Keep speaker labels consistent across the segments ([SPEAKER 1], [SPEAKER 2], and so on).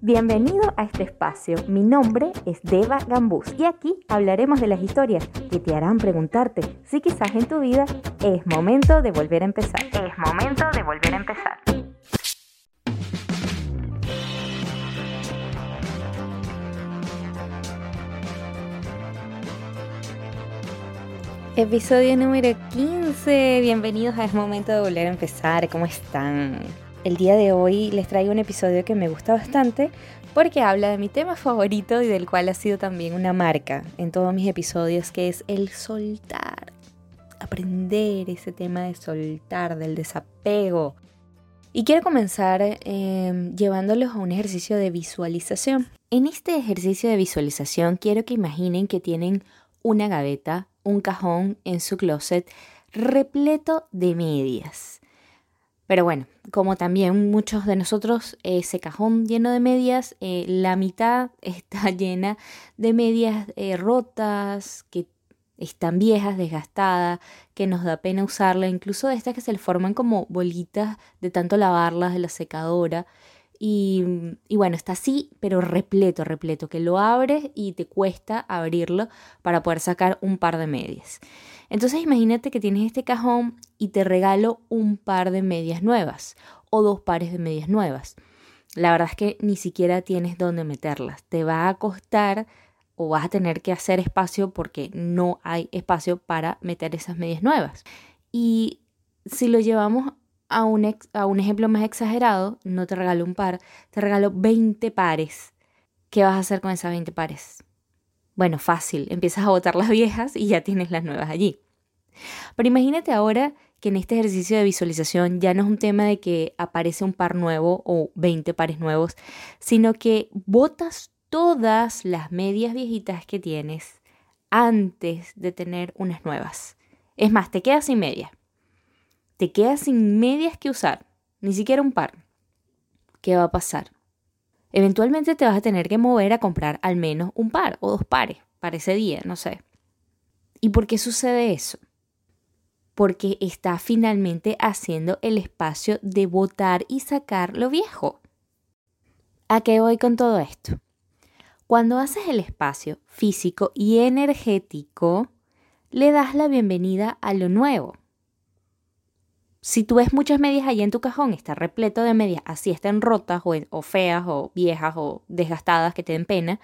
[SPEAKER 1] Bienvenido a este espacio. Mi nombre es Deva Gambús y aquí hablaremos de las historias que te harán preguntarte si quizás en tu vida es momento de volver a empezar.
[SPEAKER 2] Es momento de volver a empezar.
[SPEAKER 1] Episodio número 15. Bienvenidos a Es Momento de Volver a Empezar. ¿Cómo están? El día de hoy les traigo un episodio que me gusta bastante porque habla de mi tema favorito y del cual ha sido también una marca en todos mis episodios, que es el soltar. Aprender ese tema de soltar, del desapego. Y quiero comenzar eh, llevándolos a un ejercicio de visualización. En este ejercicio de visualización quiero que imaginen que tienen una gaveta un cajón en su closet repleto de medias. Pero bueno, como también muchos de nosotros, ese cajón lleno de medias, eh, la mitad está llena de medias eh, rotas, que están viejas, desgastadas, que nos da pena usarla, incluso de estas que se le forman como bolitas de tanto lavarlas de la secadora. Y, y, bueno, está así, pero repleto, repleto, que lo abres y te cuesta abrirlo para poder sacar un par de medias. Entonces imagínate que tienes este cajón y te regalo un par de medias nuevas o dos pares de medias nuevas. La verdad es que ni siquiera tienes dónde meterlas. Te va a costar o vas a tener que hacer espacio porque no hay espacio para meter esas medias nuevas. Y si lo llevamos a un, a un ejemplo más exagerado, no te regalo un par, te regalo 20 pares. ¿Qué vas a hacer con esas 20 pares? Bueno, fácil, empiezas a botar las viejas y ya tienes las nuevas allí. Pero imagínate ahora que en este ejercicio de visualización ya no es un tema de que aparece un par nuevo o 20 pares nuevos, sino que botas todas las medias viejitas que tienes antes de tener unas nuevas. Es más, te quedas sin medias te quedas sin medias que usar, ni siquiera un par. ¿Qué va a pasar? Eventualmente te vas a tener que mover a comprar al menos un par o dos pares para ese día, no sé. ¿Y por qué sucede eso? Porque está finalmente haciendo el espacio de botar y sacar lo viejo. ¿A qué voy con todo esto? Cuando haces el espacio físico y energético, le das la bienvenida a lo nuevo. Si tú ves muchas medias allí en tu cajón, está repleto de medias, así estén rotas o, feas o viejas o desgastadas que te den pena,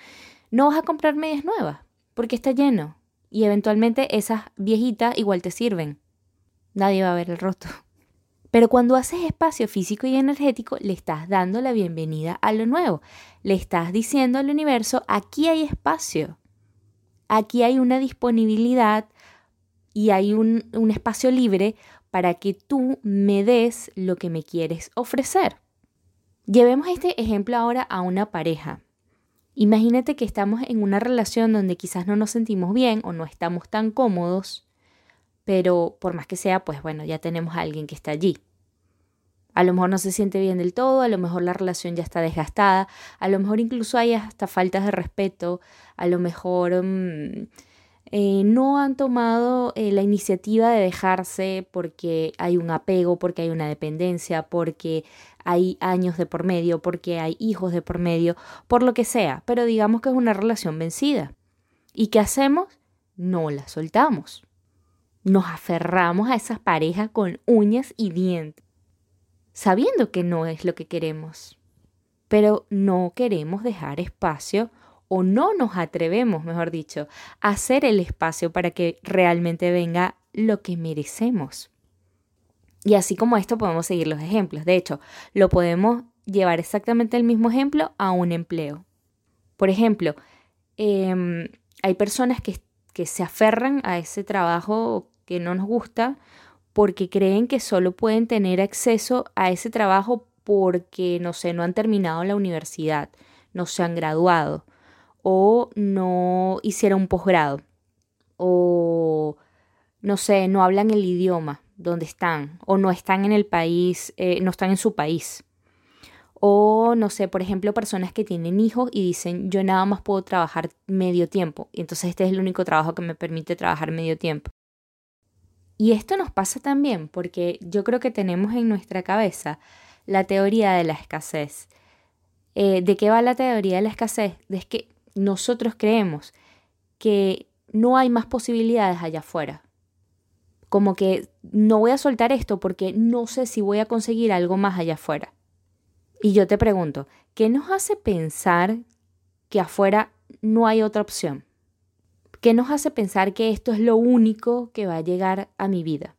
[SPEAKER 1] no vas a comprar medias nuevas porque está lleno. Y eventualmente esas viejitas igual te sirven. Nadie va a ver el roto. Pero cuando haces espacio físico y energético, le estás dando la bienvenida a lo nuevo. Le estás diciendo al universo, aquí hay espacio. Aquí hay una disponibilidad y hay un espacio libre para que tú me des lo que me quieres ofrecer. Llevemos este ejemplo ahora a una pareja. Imagínate que estamos en una relación donde quizás no nos sentimos bien o no estamos tan cómodos, pero por más que sea, pues bueno, ya tenemos a alguien que está allí. A lo mejor no se siente bien del todo, a lo mejor la relación ya está desgastada, a lo mejor incluso hay hasta faltas de respeto, a lo mejor... Mm, eh, no han tomado eh, la iniciativa de dejarse porque hay un apego, porque hay una dependencia, porque hay años de por medio, porque hay hijos de por medio, por lo que sea, pero digamos que es una relación vencida. ¿Y qué hacemos? No la soltamos. Nos aferramos a esas parejas con uñas y dientes, sabiendo que no es lo que queremos, pero no queremos dejar espacio o no nos atrevemos, mejor dicho, a hacer el espacio para que realmente venga lo que merecemos. Y así como esto podemos seguir los ejemplos. De hecho, lo podemos llevar exactamente el mismo ejemplo a un empleo. Por ejemplo, em, hay personas que, que se aferran a ese trabajo que no nos gusta porque creen que solo pueden tener acceso a ese trabajo porque, no sé, no han terminado la universidad, no se han graduado o no hicieron un posgrado o no sé, no hablan el idioma donde están o no están en el país, eh, no están en su país. O no sé, por ejemplo, personas que tienen hijos y dicen, yo nada más puedo trabajar medio tiempo. Y entonces este es el único trabajo que me permite trabajar medio tiempo. Y esto nos pasa también porque yo creo que tenemos en nuestra cabeza la teoría de la escasez Eh, ¿De qué va la teoría de la escasez? Es que nosotros creemos que no hay más posibilidades allá afuera. Como que no voy a soltar esto porque no sé si voy a conseguir algo más allá afuera. Y yo te pregunto, ¿qué nos hace pensar que afuera no hay otra opción? ¿Qué nos hace pensar que esto es lo único que va a llegar a mi vida?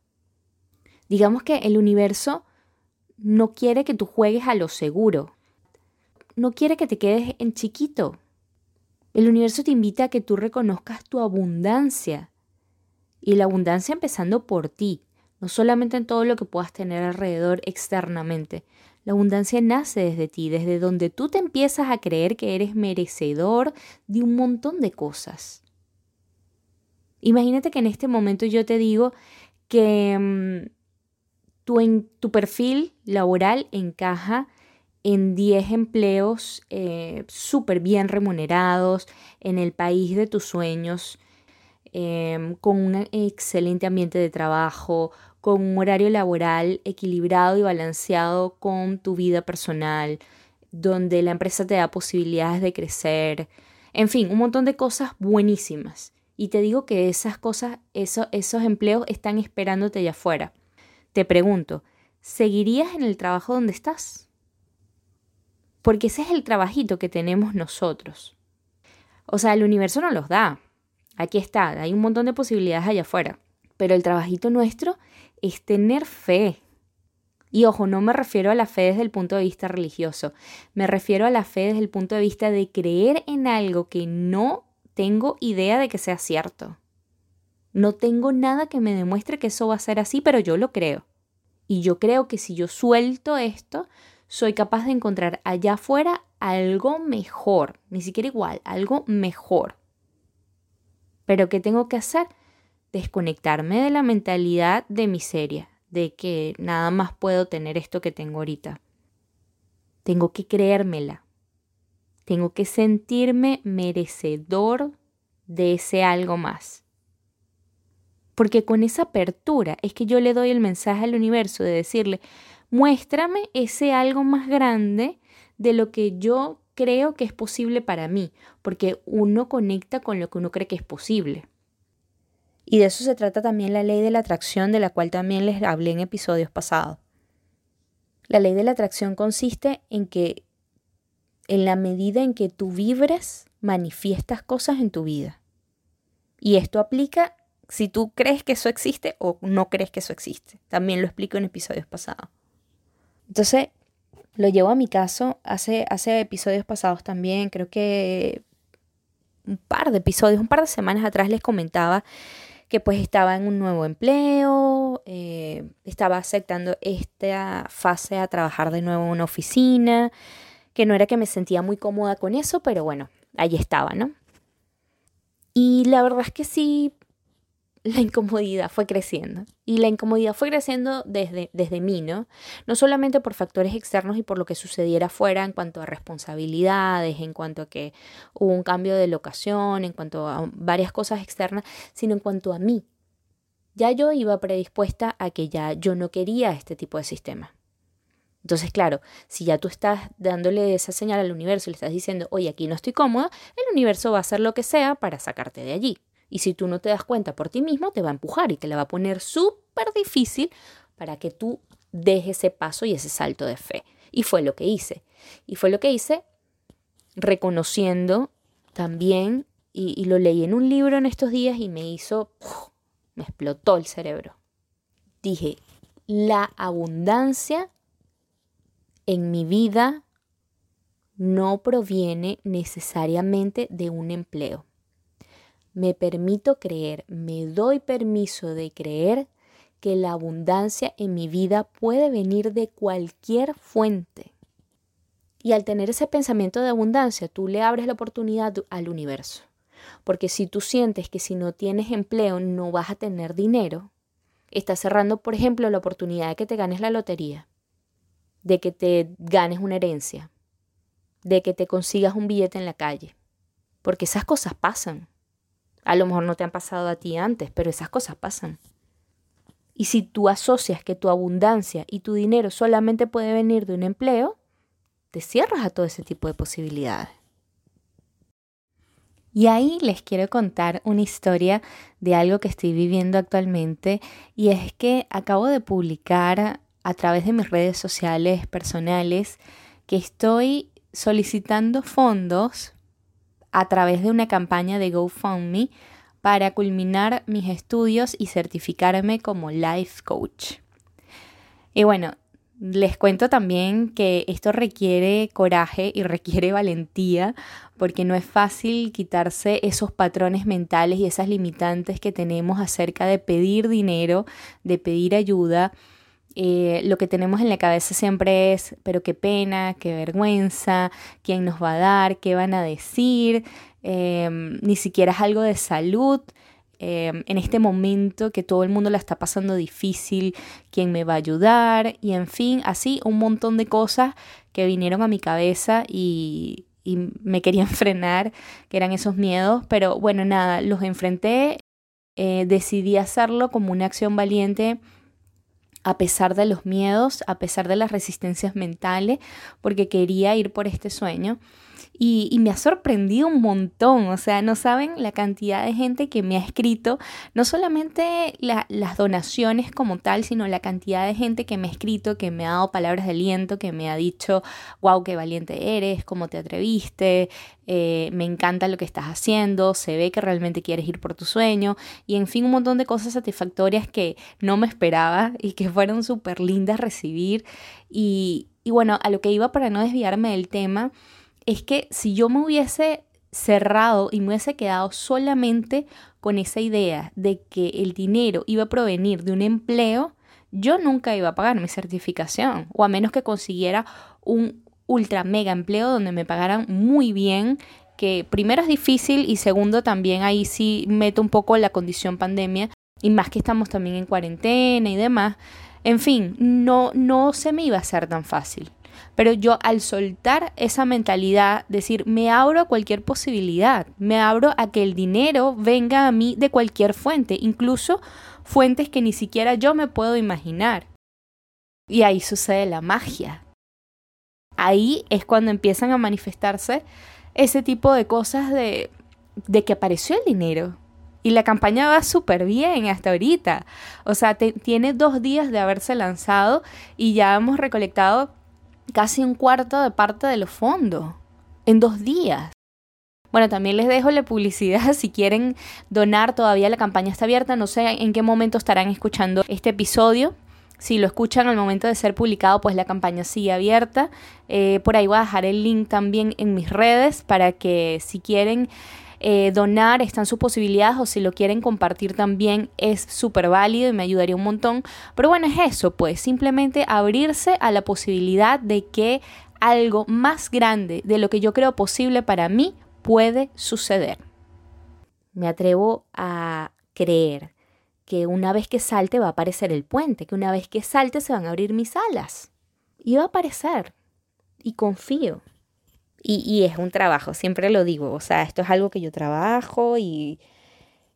[SPEAKER 1] Digamos que el universo no quiere que tú juegues a lo seguro. No quiere que te quedes en chiquito. El universo te invita a que tú reconozcas tu abundancia. Y la abundancia empezando por ti, no solamente en todo lo que puedas tener alrededor externamente. La abundancia nace desde ti, desde donde tú te empiezas a creer que eres merecedor de un montón de cosas. Imagínate que en este momento yo te digo que mm, tu, en, tu perfil laboral encaja en 10 empleos eh, súper bien remunerados, en el país de tus sueños, em, con un excelente ambiente de trabajo, con un horario laboral equilibrado y balanceado con tu vida personal, donde la empresa te da posibilidades de crecer, en fin, un montón de cosas buenísimas. Y te digo que esas cosas, esos empleos están esperándote allá afuera. Te pregunto, ¿seguirías en el trabajo donde estás? Porque ese es el trabajito que tenemos nosotros. O sea, el universo nos los da. Aquí está, hay un montón de posibilidades allá afuera. Pero el trabajito nuestro es tener fe. Y ojo, no me refiero a la fe desde el punto de vista religioso, me refiero a la fe desde el punto de vista de creer en algo que no tengo idea de que sea cierto. No tengo nada que me demuestre que eso va a ser así, pero yo lo creo. Y yo creo que si yo suelto esto, soy capaz de encontrar allá afuera algo mejor, ni siquiera igual, algo mejor. Pero ¿qué tengo que hacer? Desconectarme de la mentalidad de miseria, de que nada más puedo tener esto que tengo ahorita. Tengo que creérmela. Tengo que sentirme merecedor de ese algo más. Porque con esa apertura es que yo le doy el mensaje al universo de decirle, muéstrame ese algo más grande de lo que yo creo que es posible para mí, porque uno conecta con lo que uno cree que es posible. Y de eso se trata también la ley de la atracción, de la cual también les hablé en episodios pasados. La ley de la atracción consiste en que en la medida en que tú vibres, manifiestas cosas en tu vida. Y esto aplica si tú crees que eso existe o no crees que eso existe. También lo explico en episodios pasados. Entonces, lo llevo a mi caso, hace, hace episodios pasados también, creo que un par de episodios, un par de semanas atrás les comentaba que pues estaba en un nuevo empleo, eh, estaba aceptando esta fase a trabajar de nuevo en una oficina, que no era que me sentía muy cómoda con eso, pero bueno, ahí estaba, ¿no? Y la verdad es que sí, la incomodidad fue creciendo. Y la incomodidad fue creciendo desde, desde mí, ¿no? No solamente por factores externos y por lo que sucediera afuera en cuanto a responsabilidades, en cuanto a que hubo un cambio de locación, en cuanto a varias cosas externas, sino en cuanto a mí. Ya yo iba predispuesta a que ya yo no quería este tipo de sistema. Entonces, claro, si ya tú estás dándole esa señal al universo y le estás diciendo, oye, aquí no estoy cómoda, el universo va a hacer lo que sea para sacarte de allí. Y si tú no te das cuenta por ti mismo, te va a empujar y te la va a poner súper difícil para que tú dejes ese paso y ese salto de fe. Y fue lo que hice. Y fue lo que hice reconociendo también, y, lo leí en un libro en estos días y me hizo, me explotó el cerebro. Dije, la abundancia en mi vida no proviene necesariamente de un empleo me permito creer, me doy permiso de creer que la abundancia en mi vida puede venir de cualquier fuente. Y al tener ese pensamiento de abundancia, tú le abres la oportunidad al universo. Porque si tú sientes que si no tienes empleo no vas a tener dinero, estás cerrando, por ejemplo, la oportunidad de que te ganes la lotería, de que te ganes una herencia, de que te consigas un billete en la calle. Porque esas cosas pasan. A lo mejor no te han pasado a ti antes, pero esas cosas pasan. Y si tú asocias que tu abundancia y tu dinero solamente puede venir de un empleo, te cierras a todo ese tipo de posibilidades. Y ahí les quiero contar una historia de algo que estoy viviendo actualmente y es que acabo de publicar a través de mis redes sociales personales que estoy solicitando fondos a través de una campaña de GoFundMe para culminar mis estudios y certificarme como life coach. Y bueno, les cuento también que esto requiere coraje y requiere valentía porque no es fácil quitarse esos patrones mentales y esas limitantes que tenemos acerca de pedir dinero, de pedir ayuda. Eh, lo que tenemos en la cabeza siempre es, pero qué pena, qué vergüenza, quién nos va a dar, qué van a decir, em, ni siquiera es algo de salud. Em, en este momento que todo el mundo la está pasando difícil, quién me va a ayudar y en fin, así un montón de cosas que vinieron a mi cabeza y, me querían frenar, que eran esos miedos, pero bueno, nada, los enfrenté, eh, decidí hacerlo como una acción valiente a pesar de los miedos, a pesar de las resistencias mentales, porque quería ir por este sueño. Y, me ha sorprendido un montón, o sea, no saben la cantidad de gente que me ha escrito, no solamente las donaciones como tal, sino la cantidad de gente que me ha escrito, que me ha dado palabras de aliento, que me ha dicho, wow, qué valiente eres, cómo te atreviste, eh, me encanta lo que estás haciendo, se ve que realmente quieres ir por tu sueño y en fin un montón de cosas satisfactorias que no me esperaba y que fueron súper lindas recibir. Y, y bueno, a lo que iba para no desviarme del tema, es que si yo me hubiese cerrado y me hubiese quedado solamente con esa idea de que el dinero iba a provenir de un empleo, yo nunca iba a pagar mi certificación, o a menos que consiguiera un ultra mega empleo donde me pagaran muy bien, que primero es difícil y segundo también ahí sí meto un poco la condición pandemia, y más que estamos también en cuarentena y demás. En fin, no, no se me iba a hacer tan fácil. Pero yo al soltar esa mentalidad, decir, me abro a cualquier posibilidad, me abro a que el dinero venga a mí de cualquier fuente, incluso fuentes que ni siquiera yo me puedo imaginar. Y ahí sucede la magia. Ahí es cuando empiezan a manifestarse ese tipo de cosas de, de que apareció el dinero. Y la campaña va súper bien hasta ahorita. O sea, tiene dos días de haberse lanzado y ya hemos recolectado casi un cuarto de parte de los fondos en dos días. Bueno, también les dejo la publicidad si quieren donar, todavía la campaña está abierta, no sé en qué momento estarán escuchando este episodio. Si lo escuchan al momento de ser publicado, pues la campaña sigue abierta. Eh, por ahí voy a dejar el link también en mis redes para que si quieren eh, donar, están sus posibilidades o si lo quieren compartir también es súper válido y me ayudaría un montón. Pero bueno, es eso, pues simplemente abrirse a la posibilidad de que algo más grande de lo que yo creo posible para mí puede suceder. Me atrevo a creer que una vez que salte va a aparecer el puente, que una vez que salte se van a abrir mis alas. Y va a aparecer. Y confío. Y, es un trabajo, siempre lo digo, o sea, esto es algo que yo trabajo y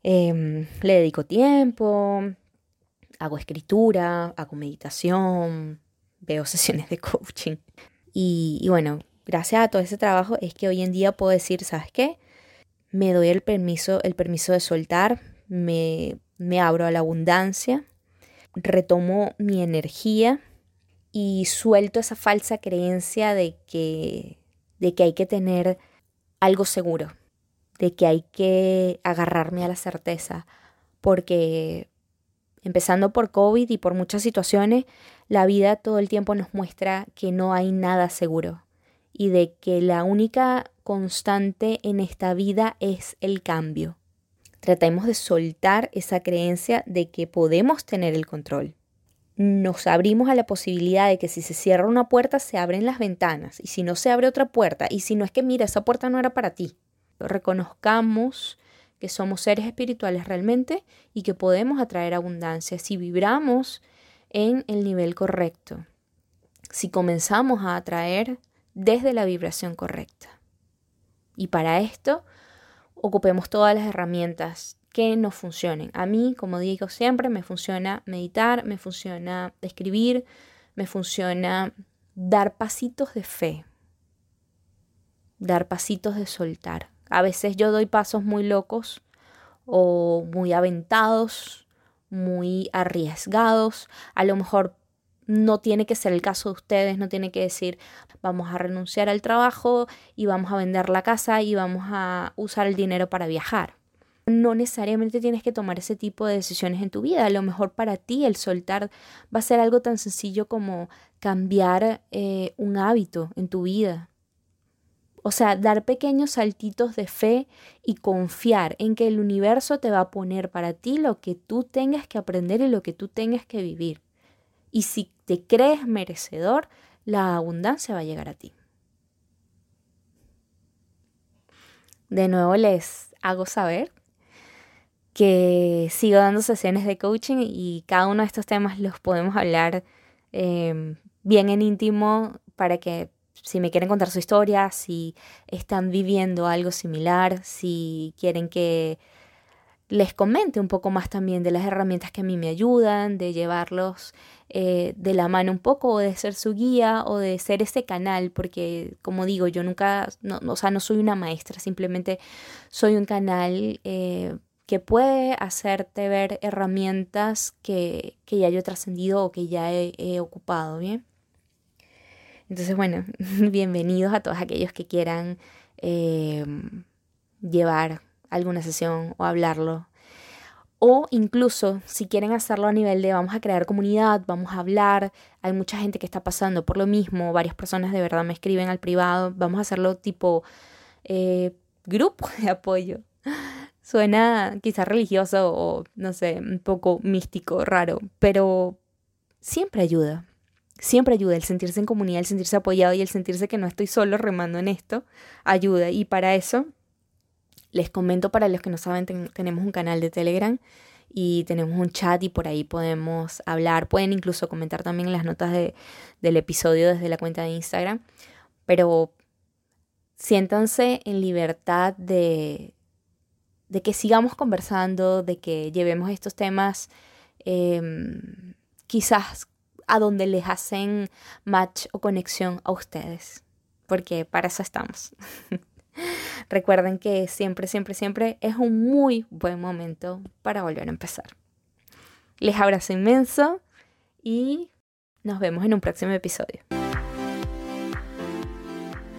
[SPEAKER 1] em, le dedico tiempo, hago escritura, hago meditación, veo sesiones de coaching. Y, y, bueno, gracias a todo ese trabajo es que hoy en día puedo decir, ¿sabes qué? Me doy el permiso, el permiso de soltar, me, me abro a la abundancia, retomo mi energía y suelto esa falsa creencia de que de que hay que tener algo seguro, de que hay que agarrarme a la certeza, porque empezando por COVID y por muchas situaciones, la vida todo el tiempo nos muestra que no hay nada seguro y de que la única constante en esta vida es el cambio. Tratemos de soltar esa creencia de que podemos tener el control nos abrimos a la posibilidad de que si se cierra una puerta se abren las ventanas. Y si no se abre otra puerta y si no es que mira esa puerta no era para ti. Reconozcamos que somos seres espirituales realmente y que podemos atraer abundancia si vibramos en el nivel correcto. Si comenzamos a atraer desde la vibración correcta. Y para esto ocupemos todas las herramientas que nos funcionen. A mí, como digo siempre, me funciona meditar, me funciona escribir, me funciona dar pasitos de fe. dar pasitos de soltar. A veces yo doy pasos muy locos o muy aventados, muy arriesgados. A lo mejor no tiene que ser el caso de ustedes, no tiene que decir vamos a renunciar al trabajo y vamos a vender la casa y vamos a usar el dinero para viajar. No necesariamente tienes que tomar ese tipo de decisiones en tu vida. A lo mejor para ti el soltar va a ser algo tan sencillo como cambiar eh, un hábito en tu vida. O sea, dar pequeños saltitos de fe y confiar en que el universo te va a poner para ti lo que tú tengas que aprender y lo que tú tengas que vivir. Y si te crees merecedor, la abundancia va a llegar a ti. De nuevo les hago saber que sigo dando sesiones de coaching y cada uno de estos temas los podemos hablar eh, bien en íntimo para que si me quieren contar su historia, si están viviendo algo similar, si quieren que les comente un poco más también de las herramientas que a mí me ayudan, de llevarlos eh, de la mano un poco, o de ser su guía, o de ser ese canal, porque como digo, yo nunca, no, o sea, no soy una maestra, simplemente soy un canal eh, que puede hacerte ver herramientas que, ya yo he trascendido o que ya he ocupado, ¿bien? Entonces, bueno, bienvenidos a todos aquellos que quieran em, llevar alguna sesión o hablarlo. O incluso si quieren hacerlo a nivel de vamos a crear comunidad, vamos a hablar, hay mucha gente que está pasando por lo mismo, varias personas de verdad me escriben al privado, vamos a hacerlo tipo eh, grupo de apoyo. Suena quizás religioso o no sé, un poco místico, raro, pero siempre ayuda siempre ayuda el sentirse en comunidad, el sentirse apoyado y el sentirse que no estoy solo remando en esto, ayuda. Y para eso, les comento para los que no saben, tenemos un canal de Telegram y tenemos un chat y por ahí podemos hablar. Pueden incluso comentar también las notas de, del episodio desde la cuenta de Instagram. Pero siéntanse en libertad de, de que sigamos conversando, de que llevemos estos temas em, quizás a donde les hacen match o conexión a ustedes, porque para eso estamos. Recuerden que siempre, siempre, siempre es un muy buen momento para volver a empezar. Les abrazo inmenso y nos vemos en un próximo episodio.